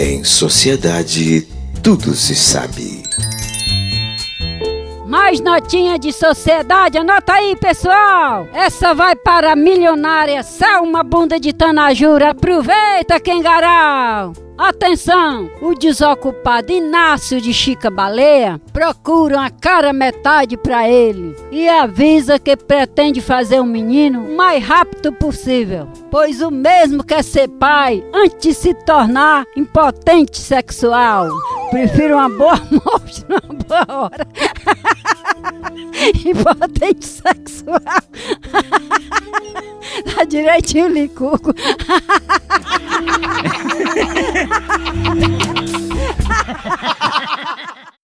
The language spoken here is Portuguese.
Em sociedade, tudo se sabe. Mais notinha de sociedade, anota aí, pessoal! Essa vai para a milionária Selma Bunda de Tanajura. Aproveita, Kengarau! Atenção! O desocupado Inácio de Chica Baleia procura uma cara metade para ele e avisa que pretende fazer um menino o mais rápido possível, pois o mesmo quer ser pai antes de se tornar impotente sexual. Prefiro uma boa morte numa boa hora. impotente sexual. tá direitinho, Licuco.